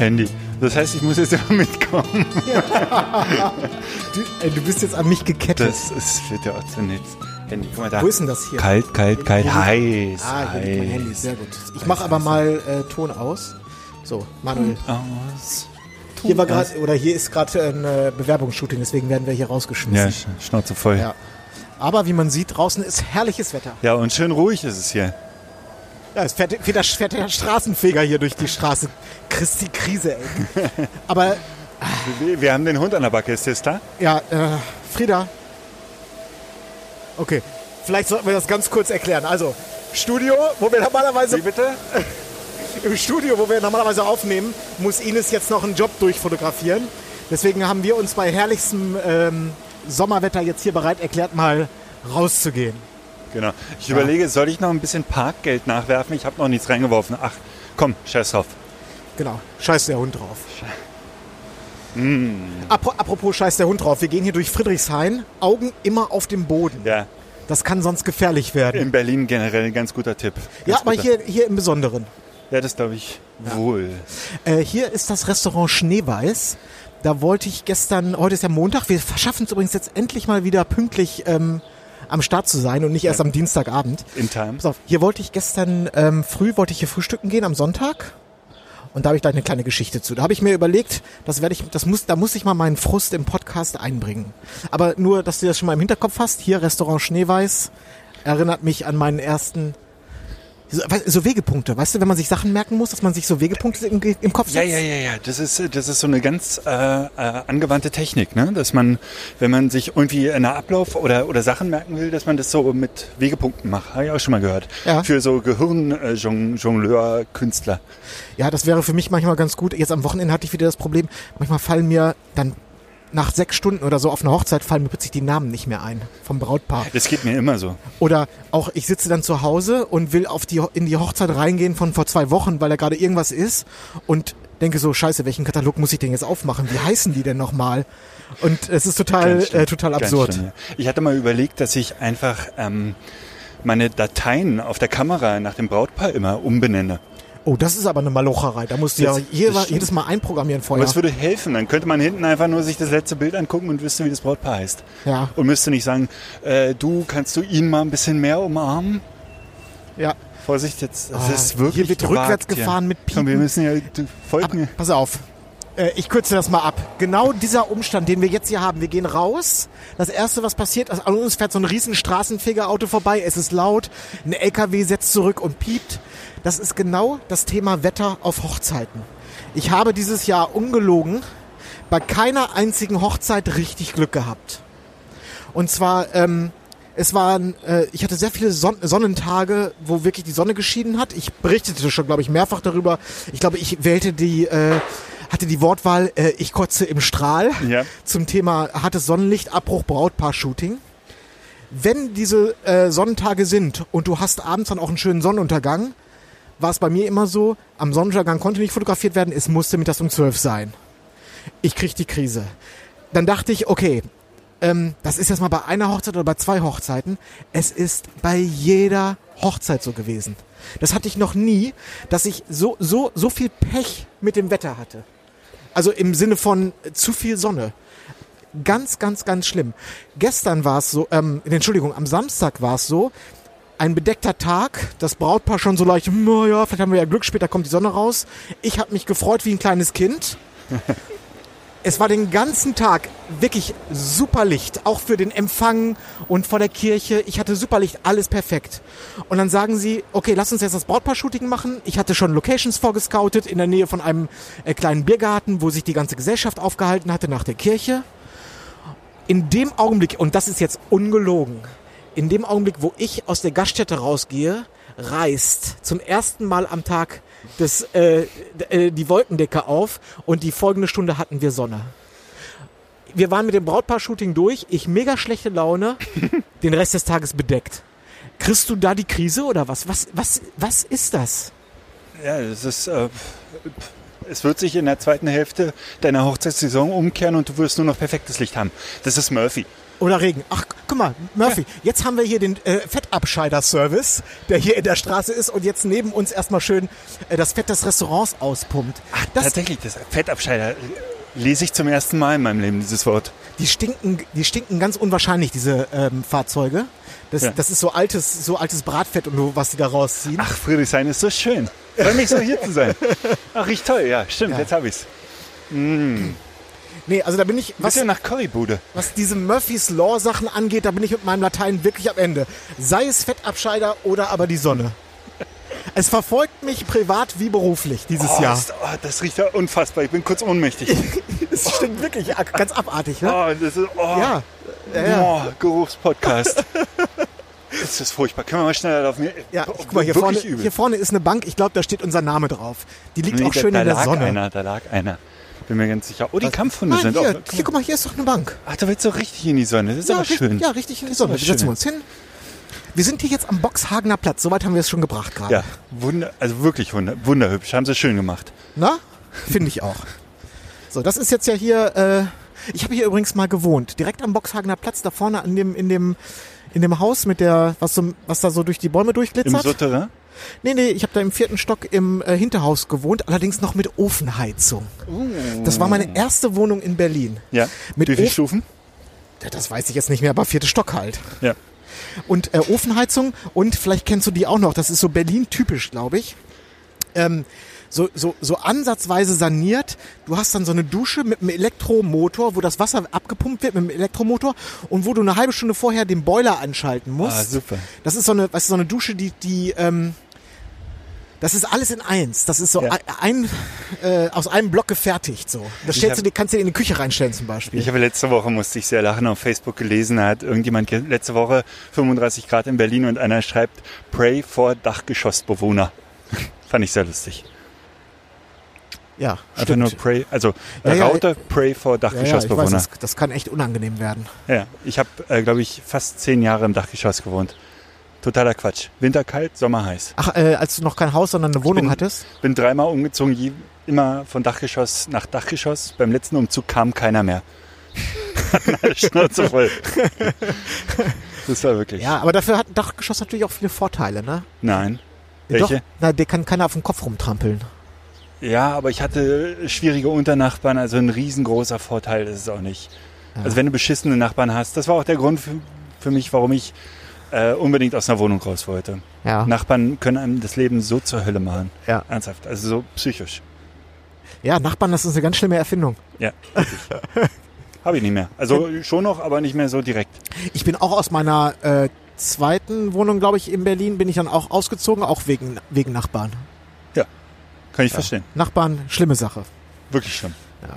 Handy. Das heißt, ich muss jetzt immer mitkommen. Du, ey, du bist jetzt an mich gekettet. Das ist, wird ja auch zu nichts. Handy, guck mal da. Wo ist denn das hier? Kalt, kalt, kalt, heiß, Ah, hier liegt mein Handy. heiß. Sehr gut. Ich mache aber mal äh, Ton aus. So, Manuel. Aus. Hier war gerade oder hier ist gerade ein äh, Bewerbungsshooting, deswegen werden wir hier Ja, rausgeschmissen. Sch- Schnauze voll. Ja. Aber wie man sieht, draußen ist herrliches Wetter. Ja, und schön ruhig ist es hier. Ja, es fährt, fährt, der, fährt der Straßenfeger hier durch die Straße. Christi Krise, ey. Aber Wir, wir haben den Hund an der Backe, ist das da? ja, äh, Frieda. Okay, vielleicht sollten wir das ganz kurz erklären. Also, Studio, wo wir normalerweise Wie bitte? im Studio, wo wir normalerweise aufnehmen, muss Ines jetzt noch einen Job durchfotografieren. Deswegen haben wir uns bei herrlichstem ähm, Sommerwetter jetzt hier bereit erklärt, mal rauszugehen. Genau. Ich überlege, soll ich noch ein bisschen Parkgeld nachwerfen? Ich habe noch nichts reingeworfen. Ach, komm, scheiß drauf. Genau, scheiß der Hund drauf. Apro- Apropos scheiß der Hund drauf, wir gehen hier durch Friedrichshain, Augen immer auf dem Boden. Ja, Das kann sonst gefährlich werden. in Berlin generell ein ganz guter Tipp. Ganz ja, aber guter. hier, hier im Besonderen. Ja, das glaube ich wohl. Äh, hier ist das Restaurant Schneeweiß. Da wollte ich gestern, heute ist ja Montag, wir schaffen es übrigens jetzt endlich mal wieder pünktlich ähm, am Start zu sein und nicht erst am Dienstagabend. In time. Pass auf, hier wollte ich gestern ähm, früh, wollte ich hier frühstücken gehen am Sonntag. Und da habe ich gleich eine kleine Geschichte zu. Da habe ich mir überlegt, das werde ich, das muss, da muss ich mal meinen Frust im Podcast einbringen. Aber nur, dass du das schon mal im Hinterkopf hast, hier Restaurant Schneeweiß erinnert mich an meinen ersten so, so Wegepunkte, weißt du, wenn man sich Sachen merken muss, dass man sich so Wegepunkte im, im Kopf Ja, setzt? ja, ja, ja. Das ist, das ist so eine ganz äh, äh, angewandte Technik, ne? Dass man, wenn man sich irgendwie einen Ablauf oder, oder Sachen merken will, dass man das so mit Wegepunkten macht. Habe ich auch schon mal gehört. Ja. Für so Gehirn-Jongleur-Künstler. Ja, das wäre für mich manchmal ganz gut. Jetzt am Wochenende hatte ich wieder das Problem, manchmal fallen mir dann nach sechs Stunden oder so auf einer Hochzeit fallen mir plötzlich die Namen nicht mehr ein vom Brautpaar. Das geht mir immer so. Oder auch ich sitze dann zu Hause und will auf die, in die Hochzeit reingehen von vor zwei Wochen, weil da gerade irgendwas ist und denke so, scheiße, welchen Katalog muss ich denn jetzt aufmachen? Wie heißen die denn nochmal? Und es ist total, äh, total absurd. schlimm, ja. Ich hatte mal überlegt, dass ich einfach ähm, meine Dateien auf der Kamera nach dem Brautpaar immer umbenenne. Oh, das ist aber eine Malocherei. Da musst du Das- ja jeder, das jedes Mal einprogrammieren Aber vorher. es würde helfen. Dann könnte man hinten einfach nur sich das letzte Bild angucken und wüsste, wie das Brautpaar heißt. Ja. Und müsste nicht sagen, äh, du, kannst du ihn mal ein bisschen mehr umarmen? Ja. Vorsicht, jetzt, es Ah, ist wirklich hier wird gewagt rückwärts gefahren mit Komm, wir Piepen. müssen ja folgen. Ab, pass auf. Äh, Ich kürze das mal ab. Genau dieser Umstand, den wir jetzt hier haben. Wir gehen raus. Das erste, was passiert, also an uns fährt so ein riesen Straßenfegerauto vorbei. Es ist laut. Ein LKW setzt zurück und piept. Das ist genau das Thema Wetter auf Hochzeiten. Ich habe dieses Jahr ungelogen bei keiner einzigen Hochzeit richtig Glück gehabt. Und zwar, ähm, es waren, äh, ich hatte sehr viele Son Sonnentage, wo wirklich die Sonne geschieden hat. Ich berichtete schon, glaube ich, mehrfach darüber. Ich glaube, ich wählte die, äh, hatte die Wortwahl, äh, ich kotze im Strahl Ja. zum Thema hartes Sonnenlicht, Abbruch, Brautpaar-Shooting. Wenn diese äh, Sonnentage sind und du hast abends dann auch einen schönen Sonnenuntergang, war es bei mir immer so, am Sonnenuntergang konnte nicht fotografiert werden, es musste mittags um 12 sein. Ich krieg die Krise. Dann dachte ich, okay, ähm, das ist jetzt mal bei einer Hochzeit oder bei zwei Hochzeiten. Es ist bei jeder Hochzeit so gewesen. Das hatte ich noch nie, dass ich so, so, so viel Pech mit dem Wetter hatte. Also im Sinne von äh, zu viel Sonne. Ganz, ganz, ganz schlimm. Gestern war es so, ähm, Entschuldigung, am Samstag war es so, ein bedeckter Tag, das Brautpaar schon so leicht, naja, vielleicht haben wir ja Glück, später kommt die Sonne raus. Ich habe mich gefreut wie ein kleines Kind. Es war den ganzen Tag wirklich super Licht, auch für den Empfang und vor der Kirche. Ich hatte super Licht, alles perfekt. Und dann sagen sie, okay, lass uns jetzt das Brautpaar-Shooting machen. Ich hatte schon Locations vorgescoutet in der Nähe von einem äh, kleinen Biergarten, wo sich die ganze Gesellschaft aufgehalten hatte nach der Kirche. In dem Augenblick, und das ist jetzt ungelogen, in dem Augenblick, wo ich aus der Gaststätte rausgehe, reißt zum ersten Mal am Tag das, äh, äh, die Wolkendecke auf und die folgende Stunde hatten wir Sonne. Wir waren mit dem Brautpaar-Shooting durch, ich mega schlechte Laune, den Rest des Tages bedeckt. Kriegst du da die Krise oder was? Was, was, was ist das? Ja, das ist. Äh, es wird sich in der zweiten Hälfte deiner Hochzeitssaison umkehren und du wirst nur noch perfektes Licht haben. Das ist Murphy. Oder Regen. Ach, guck mal, Murphy, jetzt haben wir hier den äh, Fettabscheider-Service, der hier in der Straße ist und jetzt neben uns erstmal schön äh, das Fett des Restaurants auspumpt. das, Tatsächlich, das Fettabscheider äh, lese ich zum ersten Mal in meinem Leben, dieses Wort. die stinken, die stinken ganz unwahrscheinlich, diese ähm, Fahrzeuge. Das, Ja. das ist so altes, so altes Bratfett und so, was die da rausziehen. Ach, Friedrichshain ist so schön. Freue mich so hier zu sein. Ach, riecht toll, ja, stimmt, Ja. jetzt habe ich's. Nee, also da bin ich, was, Bisschen nach Currybude. was diese Murphy's Law Sachen angeht, da bin ich mit meinem Latein wirklich am Ende. Sei es Fettabscheider oder aber die Sonne. Es verfolgt mich privat wie beruflich dieses Oh, Jahr. das, oh, das riecht ja unfassbar. Ich bin kurz ohnmächtig. Das stimmt wirklich ganz abartig, ne? Oh, das ist, oh, Ja. ja, ja. Oh, Geruchspodcast. das ist furchtbar. Können wir mal schneller auf mir? Ja, ich, guck mal, hier vorne, übel. hier vorne ist eine Bank. Ich glaube, da steht unser Name drauf. Die liegt Nee, auch da- schön da in der lag Sonne. einer, da lag einer. Bin mir ganz sicher. Oh, die Kampfhunde Nein, sind hier, auch. hier, guck mal, hier ist doch eine Bank. Ach, da willst du richtig in die Sonne. Das ist Ja, aber schön. ja, richtig in die Sonne. Wir setzen uns hin. Wir sind hier jetzt am Boxhagener Platz. Soweit haben wir es schon gebracht gerade. Ja, wunder, also wirklich wunder, wunderhübsch. Haben sie schön gemacht. Na? Finde ich auch. So, das ist jetzt ja hier, äh, ich habe hier übrigens mal gewohnt. Direkt am Boxhagener Platz, da vorne an dem, in dem, in dem Haus mit der, was, so, was da so durch die Bäume Im durchglitzert. Souterrain. Nee, nee, ich habe da im vierten Stock im äh, Hinterhaus gewohnt, allerdings noch mit Ofenheizung. Das war meine erste Wohnung in Berlin. Ja. Mit Wie viele Stufen? Ja, Das weiß ich jetzt nicht mehr, aber vierte Stock halt. Ja. Und äh, Ofenheizung und vielleicht kennst du die auch noch, das ist so Berlin-typisch, glaube ich. Ähm, so, so, so ansatzweise saniert. Du hast dann so eine Dusche mit einem Elektromotor, wo das Wasser abgepumpt wird mit einem Elektromotor und wo du eine halbe Stunde vorher den Boiler anschalten musst. Ah, super. Das ist so eine, weißt du, so eine Dusche, die, die, ähm, das ist alles in eins. Das ist so Ja. ein, äh, aus einem Block gefertigt. So, das stellst hab- du kannst du dir in die Küche reinstellen zum Beispiel. Ich habe letzte Woche, musste ich sehr lachen, auf Facebook gelesen, da hat irgendjemand ge- letzte Woche 35 Grad in Berlin und einer schreibt, pray for Dachgeschossbewohner. Fand ich sehr lustig. ja, Einfach stimmt. nur pray, also Ja, äh, ja, Raute, pray for ja, ja, ich weiß, Dachgeschossbewohner. das, das kann echt unangenehm werden. Ja, ich habe, äh, glaube ich, fast zehn Jahre im Dachgeschoss gewohnt. Totaler Quatsch. Winter kalt, Sommer heiß. Ach, äh, als du noch kein Haus, sondern eine Wohnung bin- hattest? Bin dreimal umgezogen, je, immer von Dachgeschoss nach Dachgeschoss. Beim letzten Umzug kam keiner mehr. Schnauze voll. Das war wirklich. Ja, aber dafür hat ein Dachgeschoss natürlich auch viele Vorteile, ne? Nein. Ja, Welche? Doch, na, der kann keiner auf dem Kopf rumtrampeln. Ja, aber ich hatte schwierige Unternachbarn, also ein riesengroßer Vorteil ist es auch nicht. Also wenn du beschissene Nachbarn hast, das war auch der Grund für, für mich, warum ich äh, unbedingt aus einer Wohnung raus wollte. Ja. Nachbarn können einem das Leben so zur Hölle machen. Ja. Ernsthaft, also so psychisch. Ja, Nachbarn, das ist eine ganz schlimme Erfindung. Ja. Habe ich nicht mehr. Also schon noch, aber nicht mehr so direkt. Ich bin auch aus meiner äh, zweiten Wohnung, glaube ich, in Berlin, bin ich dann auch ausgezogen, auch wegen, wegen Nachbarn. Kann ich verstehen. Nachbarn, schlimme Sache. Wirklich schlimm. Ja.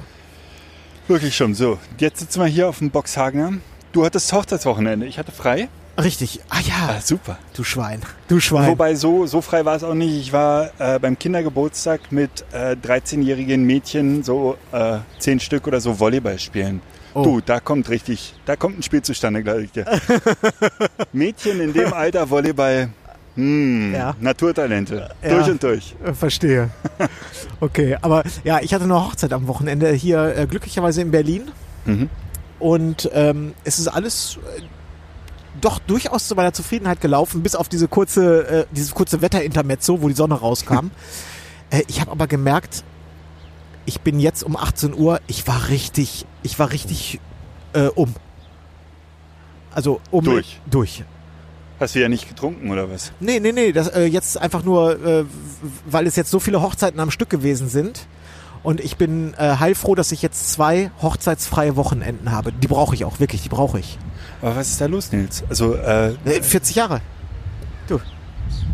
Wirklich schlimm. So, jetzt sitzen wir hier auf dem Boxhagener. Du hattest Hochzeitswochenende. Ich hatte frei. Richtig. Ah ja, Ah, super. du Schwein. Du Schwein. Wobei, so, so frei war es auch nicht. Ich war äh, beim Kindergeburtstag mit äh, 13-jährigen Mädchen, so äh, 10 Stück oder so, Volleyball spielen. Oh. Du, da kommt richtig, da kommt ein Spiel zustande, glaube ich dir. Mädchen in dem Alter Volleyball, hm, Ja. Naturtalente. Ja. Durch und durch. Äh, Verstehe. Okay, aber ja, ich hatte eine Hochzeit am Wochenende hier äh, glücklicherweise in Berlin Mhm. und ähm, es ist alles doch durchaus zu meiner Zufriedenheit gelaufen, bis auf diese kurze, äh, dieses kurze Wetterintermezzo, wo die Sonne rauskam. äh, ich habe aber gemerkt, ich bin jetzt um 18 Uhr, ich war richtig, ich war richtig äh, um. Also um Durch. Durch. Hast du ja nicht getrunken oder was? Nee, nee, nee, das äh, jetzt einfach nur, äh, weil es jetzt so viele Hochzeiten am Stück gewesen sind Und ich bin äh, heilfroh, dass ich jetzt zwei hochzeitsfreie Wochenenden habe. Die brauche ich auch, wirklich, die brauche ich. Aber was ist da los, Nils? Also, äh, Äh, 40 Jahre.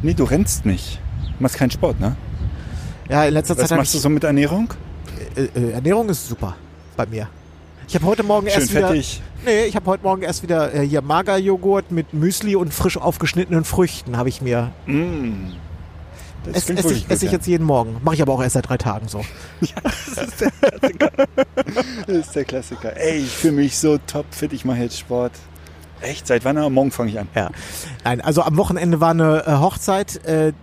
nee, du rennst nicht. Du machst keinen Sport, ne? Ja, in letzter Was Zeit habe machst du so mit Ernährung? Äh, äh, Ernährung ist super bei mir. Ich habe heute Morgen Schön erst wieder... fettig. Nee, ich habe heute Morgen erst wieder äh, hier Magerjoghurt mit Müsli und frisch aufgeschnittenen Früchten habe ich mir. Mm. Das Es, esse ich, esse ich jetzt jeden Morgen. Mache ich aber auch erst seit drei Tagen so. ja. Das ist der Klassiker. Das ist der Klassiker. Ey, ich fühle mich so topfit, ich mache jetzt Sport. Echt? Seit wann? Aber morgen fange ich an. Ja. Nein, also am Wochenende war eine äh, Hochzeit. Äh,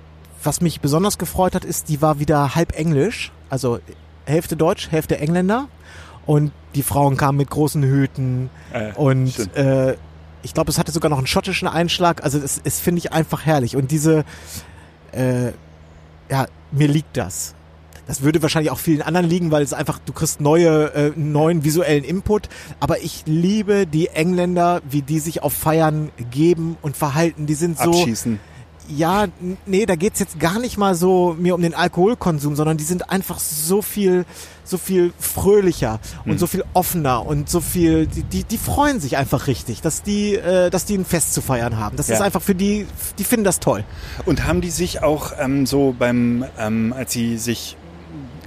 was mich besonders gefreut hat, ist, die war wieder halb englisch. Also Hälfte Deutsch, Hälfte Engländer. Und die Frauen kamen mit großen Hüten. Äh, Und äh, ich glaube, es hatte sogar noch einen schottischen Einschlag. Also es, es finde ich einfach herrlich. Und diese, äh, ja, mir liegt das. Das würde wahrscheinlich auch vielen anderen liegen, weil es einfach, du kriegst neue, äh, neuen visuellen Input. Aber ich liebe die Engländer, wie die sich auf Feiern geben und verhalten. Die sind so, Abschießen. ja, nee, da geht's jetzt gar nicht mal so mir um den Alkoholkonsum, sondern die sind einfach so viel, so viel fröhlicher und Hm. so viel offener und so viel, die, die, die freuen sich einfach richtig, dass die, äh, dass die ein Fest zu feiern haben. Das Ja. ist einfach für die, die finden das toll. Und haben die sich auch ähm, so beim, ähm, als sie sich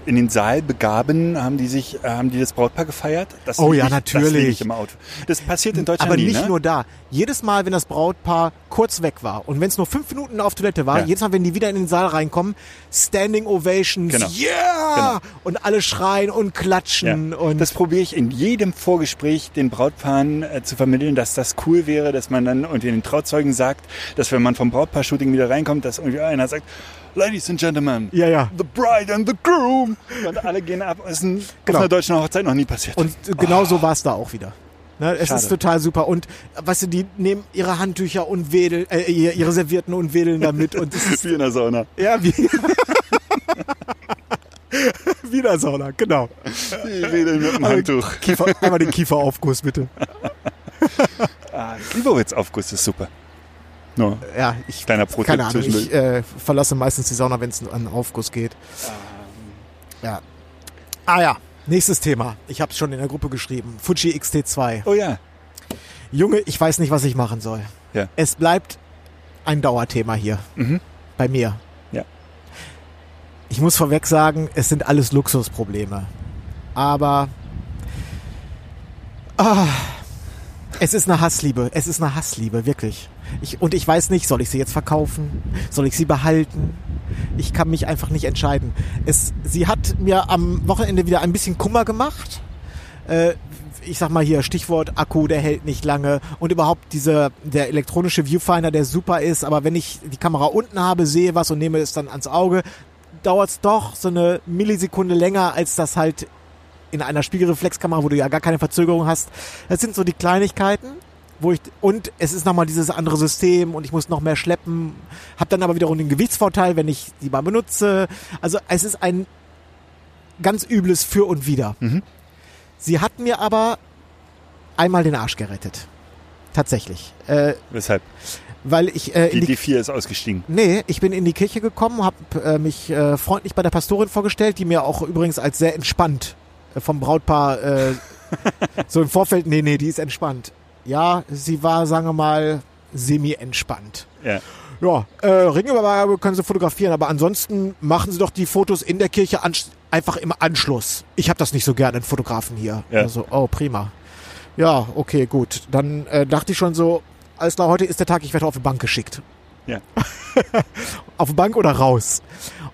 in den Saal begaben, haben die sich, äh, haben die das Brautpaar gefeiert? Das Oh ja, ich, Das, natürlich. Auto. das passiert in Deutschland Aber nie, nicht ne? nur da. Jedes Mal, wenn das Brautpaar kurz weg war und wenn es nur fünf Minuten auf Toilette war, Ja. jedes Mal, wenn die wieder in den Saal reinkommen, Standing Ovations, Genau. yeah! Und alle schreien und klatschen Ja. und Das probiere ich in jedem Vorgespräch den Brautpaaren äh, zu vermitteln, dass das cool wäre, dass man dann und den Trauzeugen sagt, dass wenn man vom Brautpaar-Shooting wieder reinkommt, dass irgendwie einer sagt, Ladies and Gentlemen, ja, ja. the bride and the groom. Und alle gehen ab. Das ist ein, Genau. auf einer deutschen Hochzeit noch nie passiert. Und genau so war es da auch wieder. Ne, es Schade. ist total super. Und weißt du, die nehmen ihre Handtücher und wedeln, äh, ihre Servietten und wedeln damit. Und das ist, wie in der Sauna. ja, wie. Wieder Sauna, genau. Die wedeln mit dem Handtuch. Kiefer, einmal den Kieferaufguss, bitte. Ah, Glibowitz-Aufguss ist super. No. Ja, ich, Kleiner Pro-Tipp keine Ahnung, ich äh, verlasse meistens die Sauna, wenn es an Aufguss geht. Ja. Ah ja, nächstes Thema. Ich habe es schon in der Gruppe geschrieben. Fuji XT2. Oh ja. Junge, ich weiß nicht, was ich machen soll. Ja. Es bleibt ein Dauerthema hier. Mhm. Bei mir. Ja. Ich muss vorweg sagen, es sind alles Luxusprobleme. Aber ah, es ist eine Hassliebe. Es ist eine Hassliebe, wirklich. Ich, und ich weiß nicht, soll ich sie jetzt verkaufen? Soll ich sie behalten? Ich kann mich einfach nicht entscheiden. Es, sie hat mir am Wochenende wieder ein bisschen Kummer gemacht. Äh, ich sag mal hier Stichwort Akku, der hält nicht lange und überhaupt dieser der elektronische Viewfinder, der super ist, aber wenn ich die Kamera unten habe, sehe was und nehme es dann ans Auge, dauert es doch so eine Millisekunde länger, als das halt in einer Spiegelreflexkamera, wo du ja gar keine Verzögerung hast. Das sind so die Kleinigkeiten, wo ich und es ist nochmal dieses andere System und ich muss noch mehr schleppen, habe dann aber wiederum den Gewichtsvorteil, wenn ich die mal benutze. Also es ist ein ganz übles Für und Wider. Mhm. Sie hat mir aber einmal den Arsch gerettet. Tatsächlich. Äh, Weshalb? weil ich äh, in Die, die, die vier ist ausgestiegen. Nee, ich bin in die Kirche gekommen, habe äh, mich äh, freundlich bei der Pastorin vorgestellt, die mir auch übrigens als sehr entspannt äh, vom Brautpaar äh, so im Vorfeld, nee, nee, die ist entspannt. Ja, sie war, sagen wir mal, semi-entspannt. Ja. Ja, äh, Ringübergabe können Sie fotografieren, aber ansonsten machen Sie doch die Fotos in der Kirche einfach im Anschluss. Ich habe das nicht so gerne, einen Fotografen hier. Ja. Also, oh, prima. Ja, okay, gut. Dann äh, dachte ich schon so, alles klar, heute ist der Tag, ich werde auf die Bank geschickt. Ja. auf die Bank oder raus.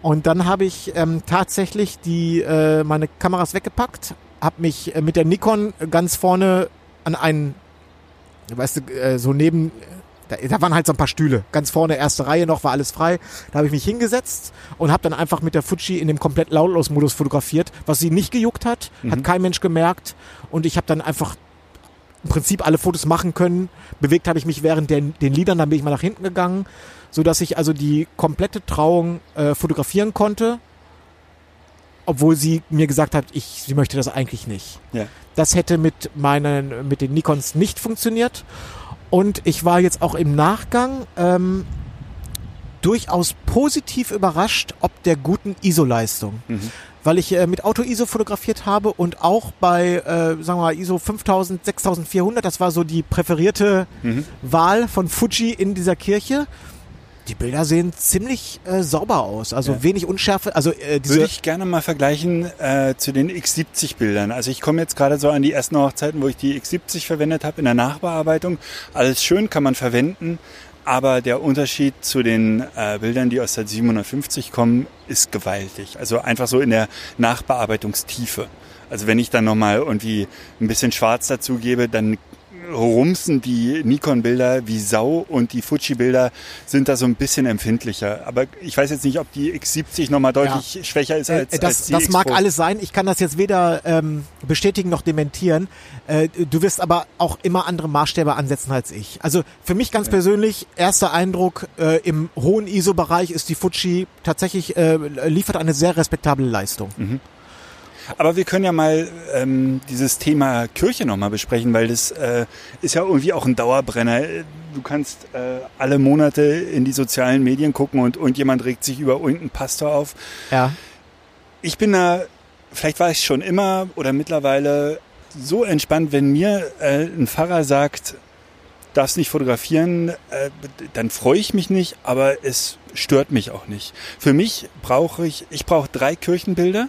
Und dann habe ich ähm, tatsächlich die äh, meine Kameras weggepackt, habe mich äh, mit der Nikon ganz vorne an einen, weißt du, äh, so neben, da, da waren halt so ein paar Stühle, ganz vorne erste Reihe noch, war alles frei. Da habe ich mich hingesetzt und habe dann einfach mit der Fuji in dem komplett lautlos-Modus fotografiert, was sie nicht gejuckt hat, hat kein Mensch gemerkt und ich habe dann einfach im Prinzip alle Fotos machen können. Bewegt habe ich mich während den, den Liedern, dann bin ich mal nach hinten gegangen, so dass ich also die komplette Trauung äh, fotografieren konnte, obwohl sie mir gesagt hat, ich, sie möchte das eigentlich nicht. Ja. Das hätte mit meinen, mit den Nikons nicht funktioniert. Und ich war jetzt auch im Nachgang ähm, durchaus positiv überrascht, ob der guten ISO-Leistung. Mhm. weil ich äh, mit Auto-ISO fotografiert habe und auch bei, äh, sagen wir mal, ISO 5000, 6400, das war so die präferierte Wahl von Fuji in dieser Kirche. Die Bilder sehen ziemlich äh, sauber aus, also Ja. wenig Unschärfe, also äh, Würde ich gerne mal vergleichen äh, zu den X70-Bildern. Also ich komme jetzt gerade so an die ersten Hochzeiten, wo ich die X70 verwendet habe in der Nachbearbeitung. Alles schön kann man verwenden, aber der Unterschied zu den äh, Bildern, die aus der 750 kommen, ist gewaltig. Also einfach so in der Nachbearbeitungstiefe. Also wenn ich dann nochmal irgendwie ein bisschen Schwarz dazu gebe, dann rumsen die Nikon-Bilder wie Sau und die Fuji-Bilder sind da so ein bisschen empfindlicher. Aber ich weiß jetzt nicht, ob die X70 nochmal deutlich schwächer ist Äh, als, das, als die das mag alles sein. Ich kann das jetzt weder ähm, bestätigen noch dementieren. Äh, du wirst aber auch immer andere Maßstäbe ansetzen als ich. Also für mich ganz persönlich, erster Eindruck, äh, im hohen ISO-Bereich ist die Fuji tatsächlich, äh, liefert eine sehr respektable Leistung. Mhm. Aber wir können ja mal ähm, dieses Thema Kirche nochmal besprechen, weil das äh, ist ja irgendwie auch ein Dauerbrenner. Du kannst äh, alle Monate in die sozialen Medien gucken und irgendjemand regt sich über irgendeinen Pastor auf. Ja. Ich bin da, vielleicht war ich schon immer oder mittlerweile so entspannt, wenn mir äh, ein Pfarrer sagt, darfst nicht fotografieren, äh, dann freue ich mich nicht, aber es stört mich auch nicht. Für mich brauche ich, ich brauche drei Kirchenbilder.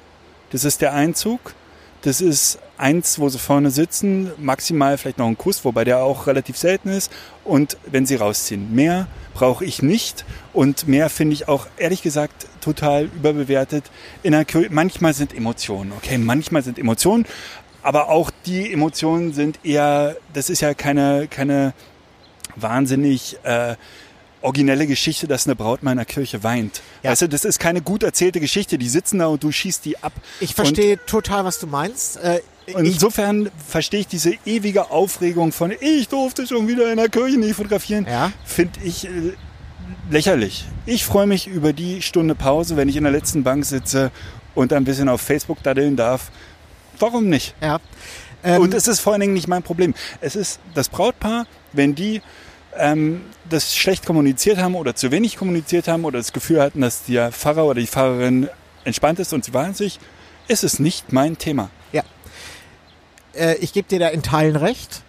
Das ist der Einzug. Das ist eins, wo sie vorne sitzen, maximal vielleicht noch ein Kuss, wobei der auch relativ selten ist. Und wenn sie rausziehen. Mehr brauche ich nicht. Und mehr finde ich auch, ehrlich gesagt, total überbewertet. In der manchmal sind Emotionen, okay, manchmal sind Emotionen. Aber auch die Emotionen sind eher, das ist ja keine, keine wahnsinnig äh, originelle Geschichte, dass eine Braut mal in der Kirche weint. Ja. Weißt du, das ist keine gut erzählte Geschichte. Die sitzen da und du schießt die ab. Ich verstehe total, was du meinst. Äh, insofern verstehe ich diese ewige Aufregung von ich durfte schon wieder in der Kirche nicht fotografieren, Ja. finde ich äh, lächerlich. Ich freue mich über die Stunde Pause, wenn ich in der letzten Bank sitze und ein bisschen auf Facebook daddeln darf. Warum nicht? ja. Ähm, Und es ist vor allen Dingen nicht mein Problem. Es ist das Brautpaar, wenn die ähm, das schlecht kommuniziert haben oder zu wenig kommuniziert haben oder das Gefühl hatten, dass der Pfarrer oder die Pfarrerin entspannt ist und sie weint sich, ist es nicht mein Thema. Ja. Äh, ich gebe dir da in Teilen recht.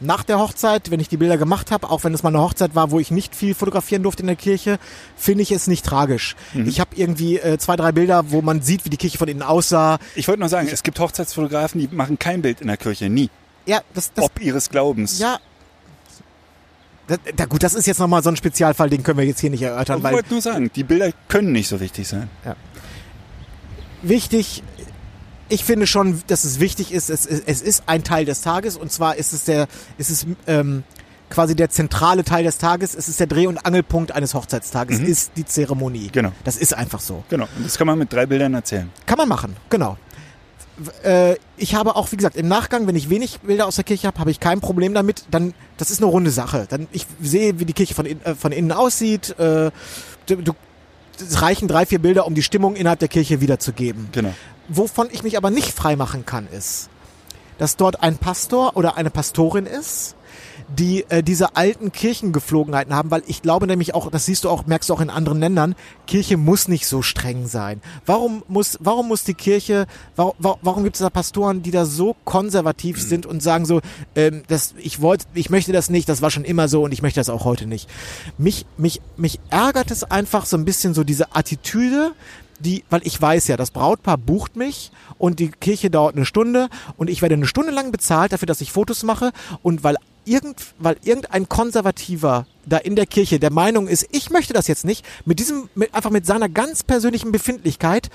Nach der Hochzeit, wenn ich die Bilder gemacht habe, auch wenn es mal eine Hochzeit war, wo ich nicht viel fotografieren durfte in der Kirche, finde ich es nicht tragisch. Ich habe irgendwie äh, zwei, drei Bilder, wo man sieht, wie die Kirche von innen aussah. Ich wollte nur sagen, es gibt Hochzeitsfotografen, die machen kein Bild in der Kirche, nie. Ja, das, das Ob ihres Glaubens. ja. Da, gut, das ist jetzt nochmal so ein Spezialfall, den können wir jetzt hier nicht erörtern, Ich wollte nur sagen, die Bilder können nicht so wichtig sein. wichtig, ich finde schon, dass es wichtig ist, es, es ist ein Teil des Tages und zwar ist es der, ist es ähm, quasi der zentrale Teil des Tages, es ist der Dreh- und Angelpunkt eines Hochzeitstages, ist die Zeremonie. Genau. Das ist einfach so. Genau. Und das kann man mit drei Bildern erzählen. Kann man machen, genau. Äh, ich habe auch, wie gesagt, im Nachgang, wenn ich wenig Bilder aus der Kirche habe, habe ich kein Problem damit. Dann, das ist eine runde Sache. Dann, ich sehe, wie die Kirche von, in, äh, von innen aussieht. Äh, du, du, es reichen drei, vier Bilder, um die Stimmung innerhalb der Kirche wiederzugeben. Genau. Wovon ich mich aber nicht frei machen kann, ist, dass dort ein Pastor oder eine Pastorin ist, die äh, diese alten Kirchengeflogenheiten haben, weil ich glaube nämlich auch, das siehst du auch, merkst du auch in anderen Ländern, Kirche muss nicht so streng sein. Warum muss, warum muss die Kirche, warum, warum gibt es da Pastoren, die da so konservativ sind und sagen so, ähm, das, ich wollte, ich möchte das nicht, das war schon immer so und ich möchte das auch heute nicht. Mich, mich, mich ärgert es einfach so ein bisschen so diese Attitüde, die, weil ich weiß ja, das Brautpaar bucht mich und die Kirche dauert eine Stunde und ich werde eine Stunde lang bezahlt dafür, dass ich Fotos mache und weil irgend, weil irgendein Konservativer da in der Kirche der Meinung ist, ich möchte das jetzt nicht, mit diesem, mit, einfach mit seiner ganz persönlichen Befindlichkeit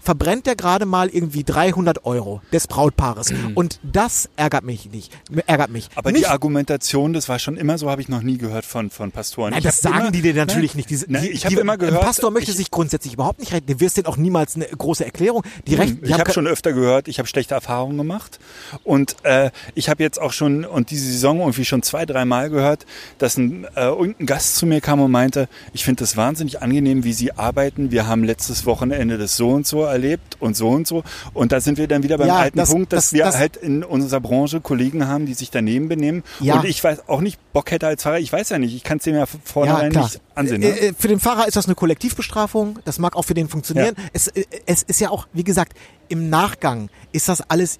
verbrennt er gerade mal irgendwie 300 Euro des Brautpaares und das ärgert mich nicht, ärgert mich. Aber nicht, die Argumentation, das war schon immer so, habe ich noch nie gehört von, von Pastoren. Nein, Ich das sagen immer- die dir natürlich Nein, nicht. Diese, Nein, die, ich habe die, immer gehört. Ein Pastor möchte ich, sich grundsätzlich überhaupt nicht retten. Der wirst denn auch niemals eine große Erklärung. Die Recht, die Ich habe schon öfter gehört, ich habe schlechte Erfahrungen gemacht. Und äh, ich habe jetzt auch schon, und diese Saison irgendwie schon zwei, dreimal gehört, dass ein äh, und ein Gast zu mir kam und meinte, ich finde das wahnsinnig angenehm, wie Sie arbeiten. Wir haben letztes Wochenende das so und so erlebt und so und so. Und da sind wir dann wieder beim Ja, alten das- Punkt, dass das- wir das- halt in unserer Branche Kollegen haben, die sich daneben benehmen. Ja. Und ich weiß auch nicht, Bock hätte als Fahrer, ich weiß ja nicht, ich kann es dem ja vornherein nicht ansehen. Ne? Äh, äh, Für den Fahrer ist das eine Kollektivbestrafung. Das mag auch für den funktionieren. Ja. Es, äh, es ist ja auch, wie gesagt, im Nachgang ist das alles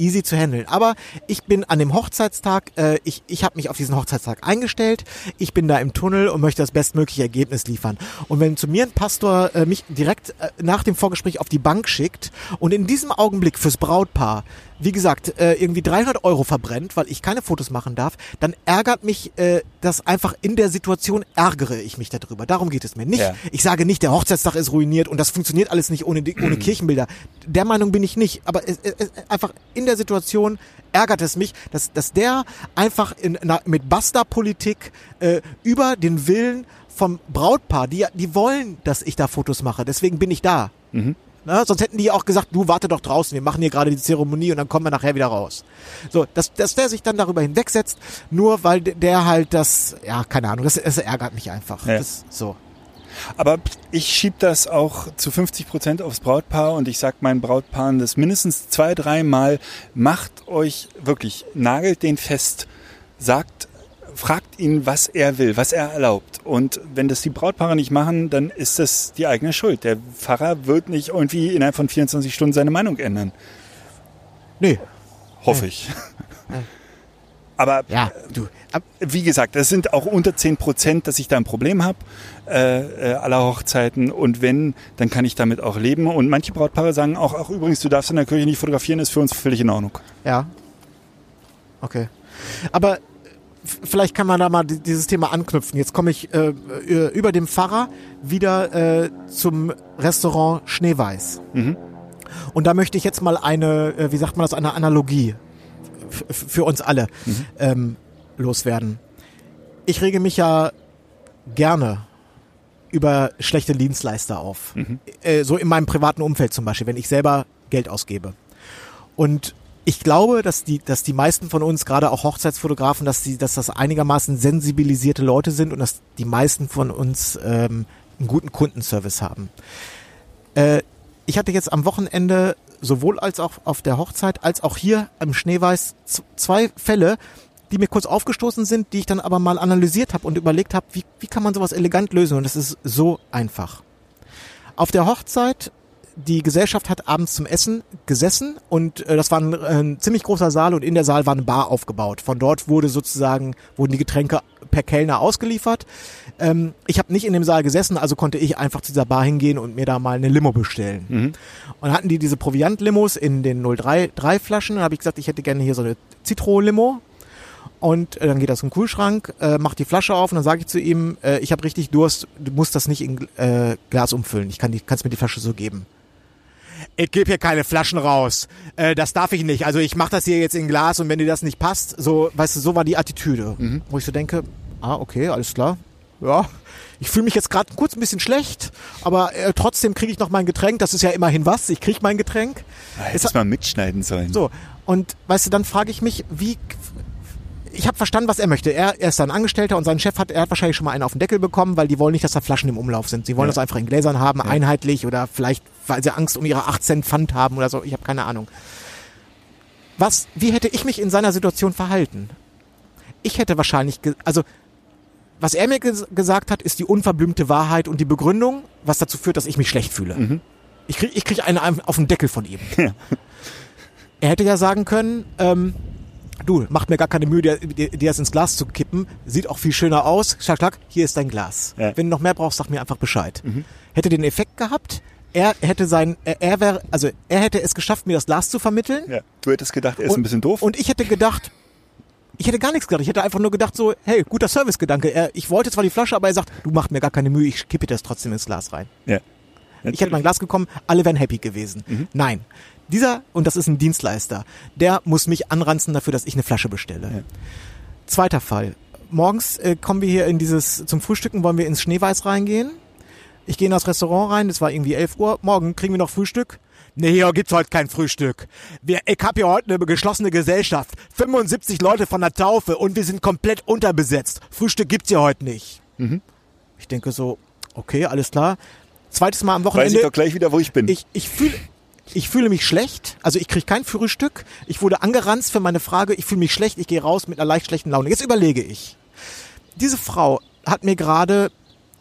easy zu handeln. Aber ich bin an dem Hochzeitstag, äh, ich, ich habe mich auf diesen Hochzeitstag eingestellt. Ich bin da im Tunnel und möchte das bestmögliche Ergebnis liefern. Und wenn zu mir ein Pastor äh, mich direkt äh, nach dem Vorgespräch auf die Bank schickt und in diesem Augenblick fürs Brautpaar, wie gesagt, äh, irgendwie 300 Euro verbrennt, weil ich keine Fotos machen darf, dann ärgert mich äh, das einfach in der Situation, ärgere ich mich darüber. Darum geht es mir nicht. Ja. Ich sage nicht, der Hochzeitstag ist ruiniert und das funktioniert alles nicht ohne, ohne Kirchenbilder. Der Meinung bin ich nicht. Aber es, es, es, einfach in der Situation ärgert es mich, dass, dass der einfach in, na, mit Basta-Politik äh, über den Willen vom Brautpaar, die, die wollen, dass ich da Fotos mache. Deswegen bin ich da. Na, sonst hätten die auch gesagt, du warte doch draußen, wir machen hier gerade die Zeremonie und dann kommen wir nachher wieder raus. So, dass, dass der sich dann darüber hinwegsetzt, nur weil de- der halt das, ja, keine Ahnung, das, das ärgert mich einfach. Ja. Das, so. Aber ich schieb das auch zu 50 Prozent aufs Brautpaar und ich sag meinen Brautpaaren das mindestens zwei, dreimal. Macht euch wirklich, nagelt den fest, sagt, fragt ihn, was er will, was er erlaubt. Und wenn das die Brautpaare nicht machen, dann ist das die eigene Schuld. Der Pfarrer wird nicht irgendwie innerhalb von 24 Stunden seine Meinung ändern. Nee. Hoffe ich. Aber Ja, du. Ab, wie gesagt, das sind auch unter 10 Prozent, dass ich da ein Problem habe äh, äh, aller Hochzeiten. Und wenn, dann kann ich damit auch leben. Und manche Brautpaare sagen auch, auch übrigens, du darfst in der Kirche nicht fotografieren, ist für uns völlig in Ordnung. ja. Okay. Aber vielleicht kann man da mal di- dieses Thema anknüpfen. Jetzt komme ich äh, äh, über dem Pfarrer wieder äh, zum Restaurant Schneeweiß. Und da möchte ich jetzt mal eine, äh, wie sagt man das, eine Analogie für uns alle ähm, loswerden. Ich rege mich ja gerne über schlechte Dienstleister auf. Äh, so in meinem privaten Umfeld zum Beispiel, wenn ich selber Geld ausgebe. Und ich glaube, dass die, dass die meisten von uns, gerade auch Hochzeitsfotografen, dass die, dass das einigermaßen sensibilisierte Leute sind und dass die meisten von uns ähm, einen guten Kundenservice haben. Äh, ich hatte jetzt am Wochenende sowohl als auch auf der Hochzeit als auch hier im Schneeweiß zwei Fälle, die mir kurz aufgestoßen sind, die ich dann aber mal analysiert habe und überlegt habe, wie, wie kann man sowas elegant lösen und das ist so einfach. Auf der Hochzeit, die Gesellschaft hat abends zum Essen gesessen und äh, das war ein, ein ziemlich großer Saal und in der Saal war eine Bar aufgebaut. Von dort wurde sozusagen wurden die Getränke per Kellner ausgeliefert. Ähm, ich habe nicht in dem Saal gesessen, also konnte ich einfach zu dieser Bar hingehen und mir da mal eine Limo bestellen. Und hatten die diese Proviant-Limos in den 03 drei Flaschen. Dann habe ich gesagt, ich hätte gerne hier so eine Zitro-Limo. Und äh, dann geht das im Kühlschrank, äh, macht die Flasche auf und dann sage ich zu ihm, äh, ich habe richtig Durst, du musst das nicht in äh, Glas umfüllen. Ich kann die, kannst mir die Flasche so geben. Ich gebe hier keine Flaschen raus. Äh, das darf ich nicht. Also ich mache das hier jetzt in Glas und wenn dir das nicht passt, so, weißt du, so war die Attitüde. Wo ich so denke, ah, okay, alles klar. Ja, ich fühle mich jetzt gerade kurz ein bisschen schlecht, aber äh, trotzdem kriege ich noch mein Getränk. Das ist ja immerhin was. Ich kriege mein Getränk. Es Hättest mal mitschneiden sollen. so, und weißt du, dann frage ich mich, wie. Ich habe verstanden, was er möchte. Er, er ist ein Angestellter und sein Chef hat, er hat wahrscheinlich schon mal einen auf den Deckel bekommen, weil die wollen nicht, dass da Flaschen im Umlauf sind. Sie wollen Ja. das einfach in Gläsern haben, einheitlich oder vielleicht, weil sie Angst um ihre 8 Cent Pfand haben oder so. Ich habe keine Ahnung. Was, wie hätte ich mich in seiner Situation verhalten? Ich hätte wahrscheinlich, also was er mir ges gesagt hat, ist die unverblümte Wahrheit und die Begründung, was dazu führt, dass ich mich schlecht fühle. Ich krieg, ich krieg eine auf den Deckel von ihm. Er hätte ja sagen können, ähm, du, macht mir gar keine Mühe, dir, dir, dir das ins Glas zu kippen. Sieht auch viel schöner aus. Schlag, schlag, hier ist dein Glas. Ja. Wenn du noch mehr brauchst, sag mir einfach Bescheid. Hätte den Effekt gehabt. Er hätte sein, er, er wäre, also er hätte es geschafft, mir das Glas zu vermitteln. Ja. Du hättest gedacht, er ist ein bisschen doof. Und ich hätte gedacht, ich hätte gar nichts gedacht. Ich hätte einfach nur gedacht so, hey, guter Servicegedanke. Er, ich wollte zwar die Flasche, aber er sagt, du machst mir gar keine Mühe, ich kippe dir das trotzdem ins Glas rein. ja. Ich hätte mein Glas gekommen, alle wären happy gewesen. Mhm. Nein. Dieser, und das ist ein Dienstleister, der muss mich anranzen dafür, dass ich eine Flasche bestelle. Ja. Zweiter Fall. Morgens äh, kommen wir hier in dieses, zum Frühstücken wollen wir ins Schneeweiß reingehen. Ich gehe in das Restaurant rein, es war irgendwie 11 Uhr. Morgen kriegen wir noch Frühstück. Nee, hier gibt's heute kein Frühstück. Wir, ich hab hier heute eine geschlossene Gesellschaft. 75 Leute von der Taufe und wir sind komplett unterbesetzt. Frühstück gibt's hier heute nicht. Ich denke so, okay, alles klar. Zweites Mal am Weiß Wochenende. ich doch gleich wieder, wo ich bin. Ich, ich fühle ich fühle mich schlecht, also ich kriege kein Frühstück. Ich wurde angeranzt für meine Frage, ich fühle mich schlecht, ich gehe raus mit einer leicht schlechten Laune. Jetzt überlege ich. Diese Frau hat mir gerade,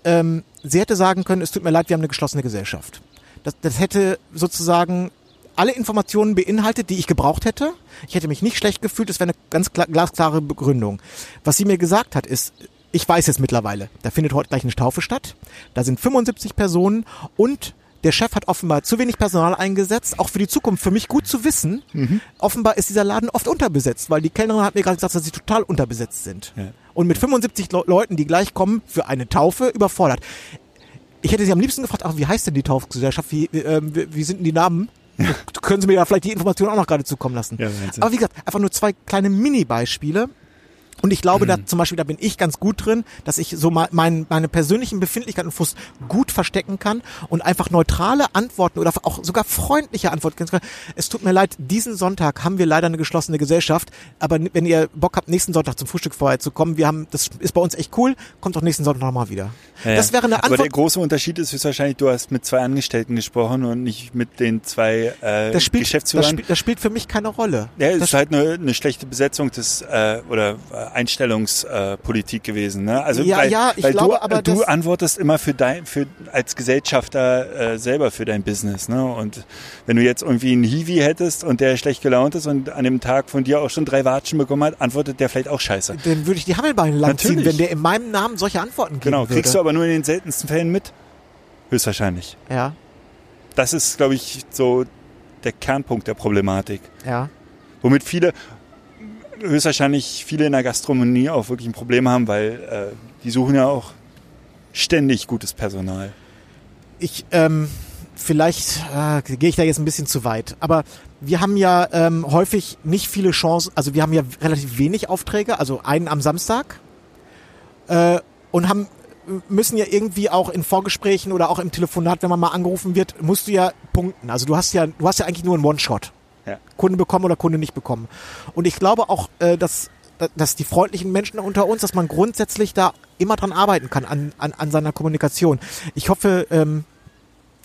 ähm, sie hätte sagen können, es tut mir leid, wir haben eine geschlossene Gesellschaft. Das, das hätte sozusagen alle Informationen beinhaltet, die ich gebraucht hätte. Ich hätte mich nicht schlecht gefühlt, es wäre eine ganz klar, glasklare Begründung. Was sie mir gesagt hat, ist, ich weiß jetzt mittlerweile, da findet heute gleich eine Taufe statt. Da sind 75 Personen und der Chef hat offenbar zu wenig Personal eingesetzt, auch für die Zukunft, für mich gut zu wissen. Offenbar ist dieser Laden oft unterbesetzt, weil die Kellnerin hat mir gerade gesagt, dass sie total unterbesetzt sind. Ja. Und mit 75 Le Leuten, die gleich kommen, für eine Taufe überfordert. Ich hätte sie am liebsten gefragt, ach, wie heißt denn die Taufgesellschaft? Wie, wie, ähm, wie, sind denn die Namen? Können Sie mir da vielleicht die Information auch noch gerade zukommen lassen? Ja. Aber wie gesagt, einfach nur zwei kleine Mini-Beispiele. Und ich glaube, da zum Beispiel, da bin ich ganz gut drin, dass ich so mal mein, meine persönlichen Befindlichkeiten und Frust gut verstecken kann und einfach neutrale Antworten oder auch sogar freundliche Antworten. kann. Es tut mir leid, diesen Sonntag haben wir leider eine geschlossene Gesellschaft, aber wenn ihr Bock habt, nächsten Sonntag zum Frühstück vorbeizukommen, wir haben, das ist bei uns echt cool, kommt doch nächsten Sonntag nochmal wieder. Ja, Das wäre eine Aber der Antwort. große Unterschied ist wahrscheinlich, du hast mit zwei Angestellten gesprochen und nicht mit den zwei äh, Das spielt, das, Geschäftsführern. spielt, das spielt für mich keine Rolle. ja, es das ist halt eine, eine schlechte Besetzung des äh, oder äh, Einstellungspolitik Politik gewesen. Ne? Also Ja, weil, ja, ich weil glaube du, aber, du antwortest immer für dein für als Gesellschafter äh, selber für dein Business. Ne? Und wenn du jetzt irgendwie einen Hiwi hättest und der schlecht gelaunt ist und an dem Tag von dir auch schon drei Watschen bekommen hat, antwortet der vielleicht auch scheiße. dann würde ich die Hammelbeine langziehen, Natürlich. wenn der in meinem Namen solche Antworten geben Genau, würde. kriegst du aber nur in den seltensten Fällen mit. Höchstwahrscheinlich. Ja, Das ist, glaube ich, so der Kernpunkt der Problematik. ja. Womit viele, höchstwahrscheinlich viele in der Gastronomie auch wirklich ein Problem haben, weil äh, die suchen ja auch ständig gutes Personal. Ich, ähm, vielleicht äh, gehe ich da jetzt ein bisschen zu weit, aber wir haben ja ähm, häufig nicht viele Chancen, also wir haben ja relativ wenig Aufträge, also einen am Samstag äh, und haben müssen ja irgendwie auch in Vorgesprächen oder auch im Telefonat, wenn man mal angerufen wird, musst du ja punkten. Also du hast ja, du hast ja eigentlich nur einen One-Shot. Ja. Kunde bekommen oder Kunde nicht bekommen. Und ich glaube auch, äh, dass, dass die freundlichen Menschen unter uns, dass man grundsätzlich da immer dran arbeiten kann, an, an, an seiner Kommunikation. Ich hoffe, ähm,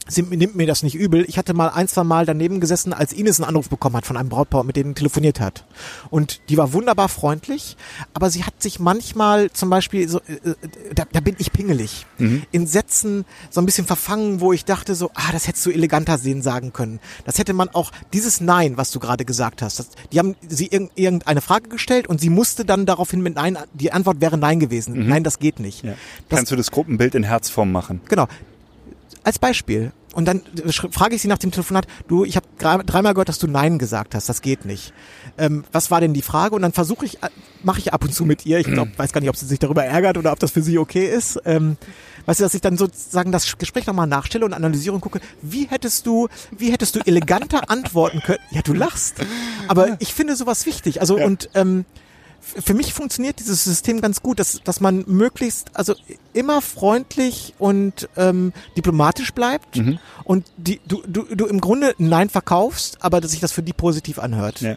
sie nimmt mir das nicht übel. Ich hatte mal ein, zwei Mal daneben gesessen, als Ines einen Anruf bekommen hat von einem Brautpaar, mit dem telefoniert hat. Und die war wunderbar freundlich, aber sie hat sich manchmal zum Beispiel so, äh, äh, da, da bin ich pingelig, in Sätzen so ein bisschen verfangen, wo ich dachte so, ah, das hättest du eleganter sehen sagen können. Das hätte man auch, dieses Nein, was du gerade gesagt hast, das, die haben sie irg irgendeine Frage gestellt und sie musste dann daraufhin mit Nein, die Antwort wäre Nein gewesen. Nein, das geht nicht. Ja. Das, Kannst du das Gruppenbild in Herzform machen? Genau. Als Beispiel. Und dann frage ich sie nach dem Telefonat, du, ich habe dreimal gehört, dass du Nein gesagt hast, das geht nicht. Ähm, was war denn die Frage? Und dann versuche ich, mache ich ab und zu mit ihr, ich glaub, weiß gar nicht, ob sie sich darüber ärgert oder ob das für sie okay ist. Ähm, weißt du, dass ich dann sozusagen das Gespräch nochmal nachstelle und analysiere und gucke, wie hättest du, wie hättest du eleganter antworten können? Ja, du lachst. Aber ich finde sowas wichtig. Also Ja. und ähm, für mich funktioniert dieses System ganz gut, dass, dass man möglichst, also immer freundlich und ähm, diplomatisch bleibt Mhm. und die, du, du, du im Grunde Nein verkaufst, aber dass sich das für die positiv anhört. Ja.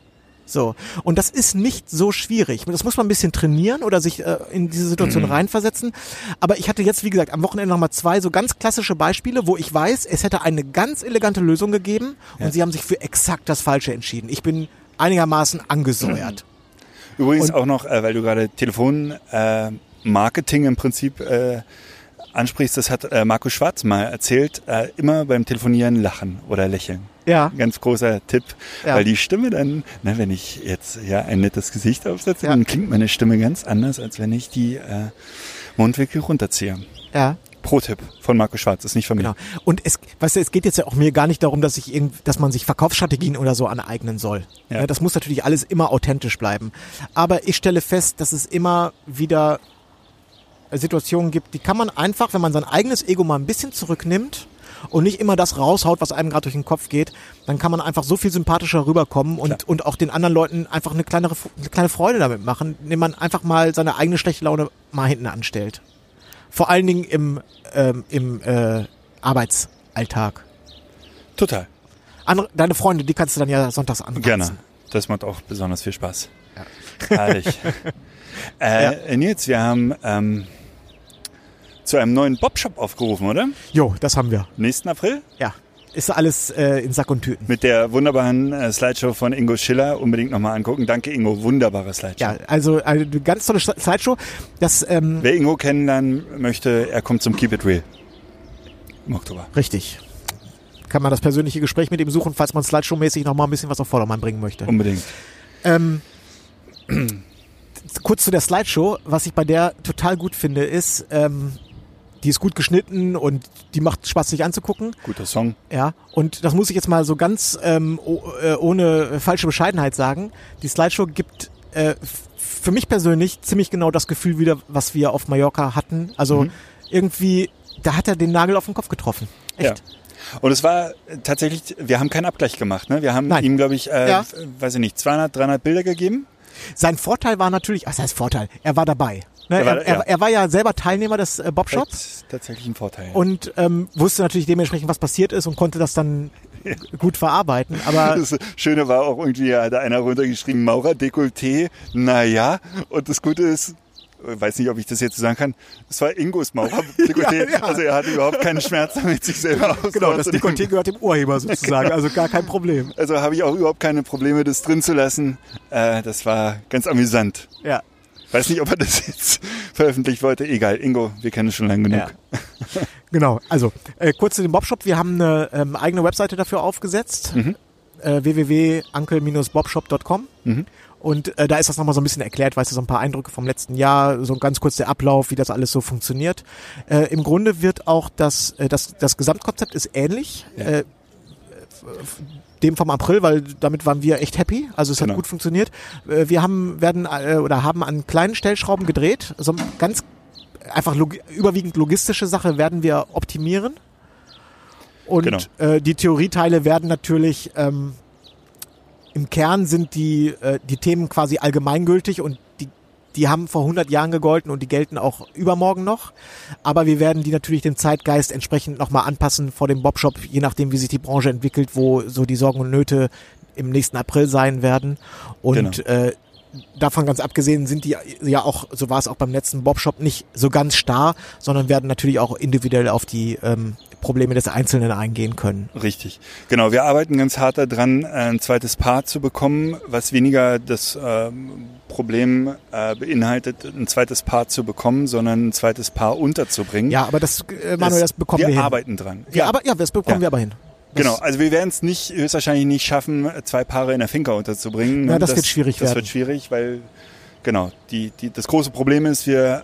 So. Und das ist nicht so schwierig. Das muss man ein bisschen trainieren oder sich äh, in diese Situation Mhm. reinversetzen. Aber ich hatte jetzt, wie gesagt, am Wochenende nochmal zwei so ganz klassische Beispiele, wo ich weiß, es hätte eine ganz elegante Lösung gegeben und Ja. sie haben sich für exakt das Falsche entschieden. Ich bin einigermaßen angesäuert. Übrigens Und- auch noch, äh, weil du gerade Telefonmarketing äh, im Prinzip äh, ansprichst, das hat äh, Markus Schwarz mal erzählt, äh, immer beim Telefonieren lachen oder lächeln. Ja. Ganz großer Tipp, Ja. weil die Stimme dann, ne, wenn ich jetzt ja ein nettes Gesicht aufsetze, Ja. dann klingt meine Stimme ganz anders, als wenn ich die äh, Mundwinkel runterziehe. Ja. Pro-Tipp von Markus Schwarz, ist nicht von mir. Genau. Und es, weißt du, es geht jetzt ja auch mir gar nicht darum, dass ich irgend, dass man sich Verkaufsstrategien oder so aneignen soll. Ja. Ja, das muss natürlich alles immer authentisch bleiben. Aber ich stelle fest, dass es immer wieder Situationen gibt, die kann man einfach, wenn man sein eigenes Ego mal ein bisschen zurücknimmt und nicht immer das raushaut, was einem gerade durch den Kopf geht, dann kann man einfach so viel sympathischer rüberkommen und, Klar. und auch den anderen Leuten einfach eine kleinere, eine kleine Freude damit machen, indem man einfach mal seine eigene schlechte Laune mal hinten anstellt. Vor allen Dingen im, ähm, im, äh, Arbeitsalltag. Total. Andere, deine Freunde, die kannst du dann ja sonntags anrufen. Gerne. Das macht auch besonders viel Spaß. Herrlich. äh, Nils, wir haben ähm, zu einem neuen Bobshop aufgerufen, oder? Jo, das haben wir. Nächsten April? Ja. Ist alles äh, in Sack und Tüten. Mit der wunderbaren äh, Slideshow von Ingo Schiller. Unbedingt nochmal angucken. Danke, Ingo. Wunderbare Slideshow. Ja, also eine ganz tolle Slideshow. Das, ähm, Wer Ingo kennenlernen möchte, er kommt zum Keep It Real. Im Oktober. richtig. Kann man das persönliche Gespräch mit ihm suchen, falls man Slideshow-mäßig noch mal ein bisschen was auf Vordermann bringen möchte. Unbedingt. Ähm, kurz zu der Slideshow. Was ich bei der total gut finde, ist, ähm, die ist gut geschnitten und die macht Spaß, sich anzugucken. Guter Song. Ja, und das muss ich jetzt mal so ganz ähm, äh, ohne falsche Bescheidenheit sagen. Die Slideshow gibt äh, für mich persönlich ziemlich genau das Gefühl wieder, was wir auf Mallorca hatten. Also Mhm. irgendwie, da hat er den Nagel auf den Kopf getroffen. Echt? Ja. Und es war tatsächlich, wir haben keinen Abgleich gemacht. Ne? Wir haben Nein. ihm, glaube ich, äh, Ja. weiß ich nicht, 200, 300 Bilder gegeben. Sein Vorteil war natürlich, was heißt Vorteil? Er war dabei. Ne? Er war- er, ja. er war ja selber Teilnehmer des äh, Bobshops. Das ist tatsächlich ein Vorteil. und ähm, wusste natürlich dementsprechend, was passiert ist und konnte das dann gut verarbeiten. Aber das Schöne war auch irgendwie, da hat einer runtergeschrieben, Maurer Dekolleté, naja. Und das Gute ist, ich weiß nicht, ob ich das jetzt sagen kann, es war Ingos Maurer Dekolleté. Ja, ja. Also er hatte überhaupt keinen Schmerz damit, sich selber auszunehmen. genau, das Dekolleté gehört dem Urheber sozusagen, also gar kein Problem. Also habe ich auch überhaupt keine Probleme, das drin zu lassen. Äh, das war ganz amüsant. Ja. Weiß nicht, ob er das jetzt veröffentlicht wollte. Egal, Ingo, wir kennen es schon lange genug. Ja. Genau, also äh, kurz zu dem Bobshop. Wir haben eine ähm, eigene Webseite dafür aufgesetzt, Mhm. äh, www.uncle-bobshop.com. Mhm. Und äh, da ist das nochmal so ein bisschen erklärt, weißt du, so ein paar Eindrücke vom letzten Jahr, so ganz kurz der Ablauf, wie das alles so funktioniert. Äh, Im Grunde wird auch das, äh, das, das Gesamtkonzept ist ähnlich. Ja. Äh, dem vom April, weil damit waren wir echt happy. Also es Genau. hat gut funktioniert. Äh, Wir haben werden äh, oder haben an kleinen Stellschrauben gedreht. So ganz einfach log überwiegend logistische Sache werden wir optimieren. Und Genau. äh, die Theorieteile werden natürlich ähm, im Kern sind die, äh, die Themen quasi allgemeingültig und die, haben vor 100 Jahren gegolten und die gelten auch übermorgen noch. Aber wir werden die natürlich dem Zeitgeist entsprechend nochmal anpassen vor dem Bobshop, je nachdem, wie sich die Branche entwickelt, wo so die Sorgen und Nöte im nächsten April sein werden. Und Genau. äh, davon ganz abgesehen sind die ja auch, so war es auch beim letzten Bobshop, nicht so ganz starr, sondern werden natürlich auch individuell auf die ähm, Probleme des Einzelnen eingehen können. Richtig. Genau, wir arbeiten ganz hart daran, äh, ein zweites Paar zu bekommen, was weniger das ähm, Problem äh, beinhaltet, ein zweites Paar zu bekommen, sondern ein zweites Paar unterzubringen. Ja, aber das, äh, Manuel, das bekommen wir, wir hin. arbeiten dran. Ja, aber ja, das bekommen Ja. wir aber hin. Das- Genau, also wir werden es nicht höchstwahrscheinlich nicht schaffen, zwei Paare in der Finca unterzubringen. Ja, das wird schwierig Das werden. wird schwierig, weil genau die, die das große Problem ist, wir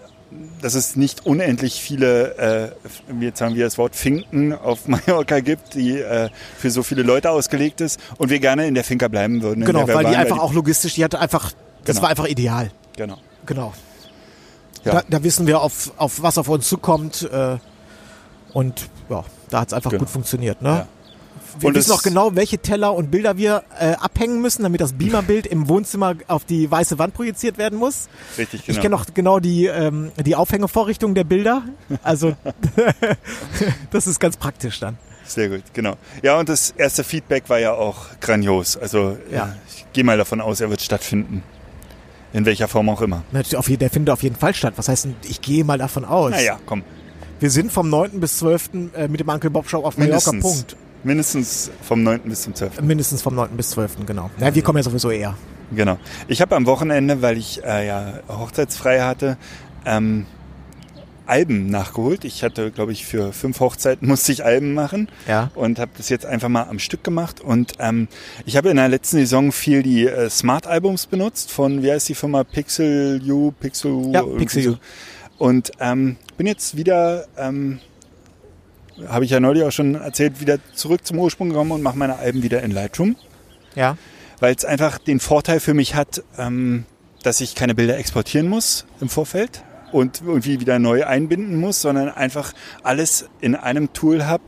dass es nicht unendlich viele, äh, wie jetzt sagen wir das Wort Finken auf Mallorca gibt, die äh, für so viele Leute ausgelegt ist und wir gerne in der Finca bleiben würden. in Genau, weil die waren, einfach auch logistisch, die hatte einfach, das Genau. war einfach ideal. Genau. Genau. Ja. Da, da wissen wir, auf, auf was auf uns zukommt. Äh, und ja, da hat es einfach Genau. gut funktioniert. Ne? Ja. Wir Und wissen auch genau, welche Teller und Bilder wir äh, abhängen müssen, damit das Beamerbild im Wohnzimmer auf die weiße Wand projiziert werden muss. Richtig, genau. Ich kenne auch genau die, ähm, die Aufhängevorrichtung der Bilder. Also das ist ganz praktisch dann. Sehr gut, genau. Ja, und das erste Feedback war ja auch grandios. Also Ja. ja. ich gehe mal davon aus, er wird stattfinden. In welcher Form auch immer. Natürlich Auf, je- der findet auf jeden Fall statt. Was heißt denn, ich gehe mal davon aus. Naja, komm. Wir sind vom 9. bis 12. äh, mit dem Uncle Bob Show auf Mallorca. Mindestens. Punkt. Mindestens vom 9. bis zum 12. Mindestens vom 9. bis 12. genau. Ja, wir kommen ja sowieso eher. Genau. Ich habe am Wochenende, weil ich äh, ja hochzeitsfrei hatte, ähm, Alben nachgeholt. Ich hatte, glaube ich, für fünf Hochzeiten musste ich Alben machen Ja. und habe das jetzt einfach mal am Stück gemacht. Und ähm, ich habe in der letzten Saison viel die äh, Smart-Albums benutzt von, wie heißt die Firma? Pixel U, Pixel U. Ja, Pixel so. U. Und ähm, bin jetzt wieder, ähm, habe ich ja neulich auch schon erzählt, wieder zurück zum Ursprung gekommen und mache meine Alben wieder in Lightroom Ja. weil es einfach den Vorteil für mich hat, ähm, dass ich keine Bilder exportieren muss im Vorfeld und irgendwie wieder neu einbinden muss, sondern einfach alles in einem Tool habe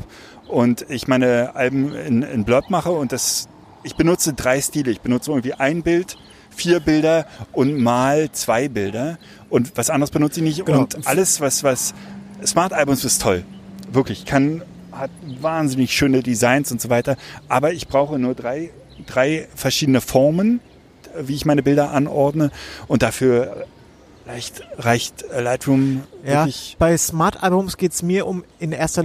und ich meine Alben in, in Blurb mache und das, ich benutze drei Stile. Ich benutze irgendwie ein Bild, vier Bilder und mal zwei Bilder und was anderes benutze ich nicht Genau. und alles, was, was Smart Albums ist toll. Wirklich, kann hat wahnsinnig schöne Designs und so weiter. Aber ich brauche nur drei, drei verschiedene Formen, wie ich meine Bilder anordne. Und dafür reicht, reicht Lightroom Ja, wirklich bei Smart Albums geht's mir um in erster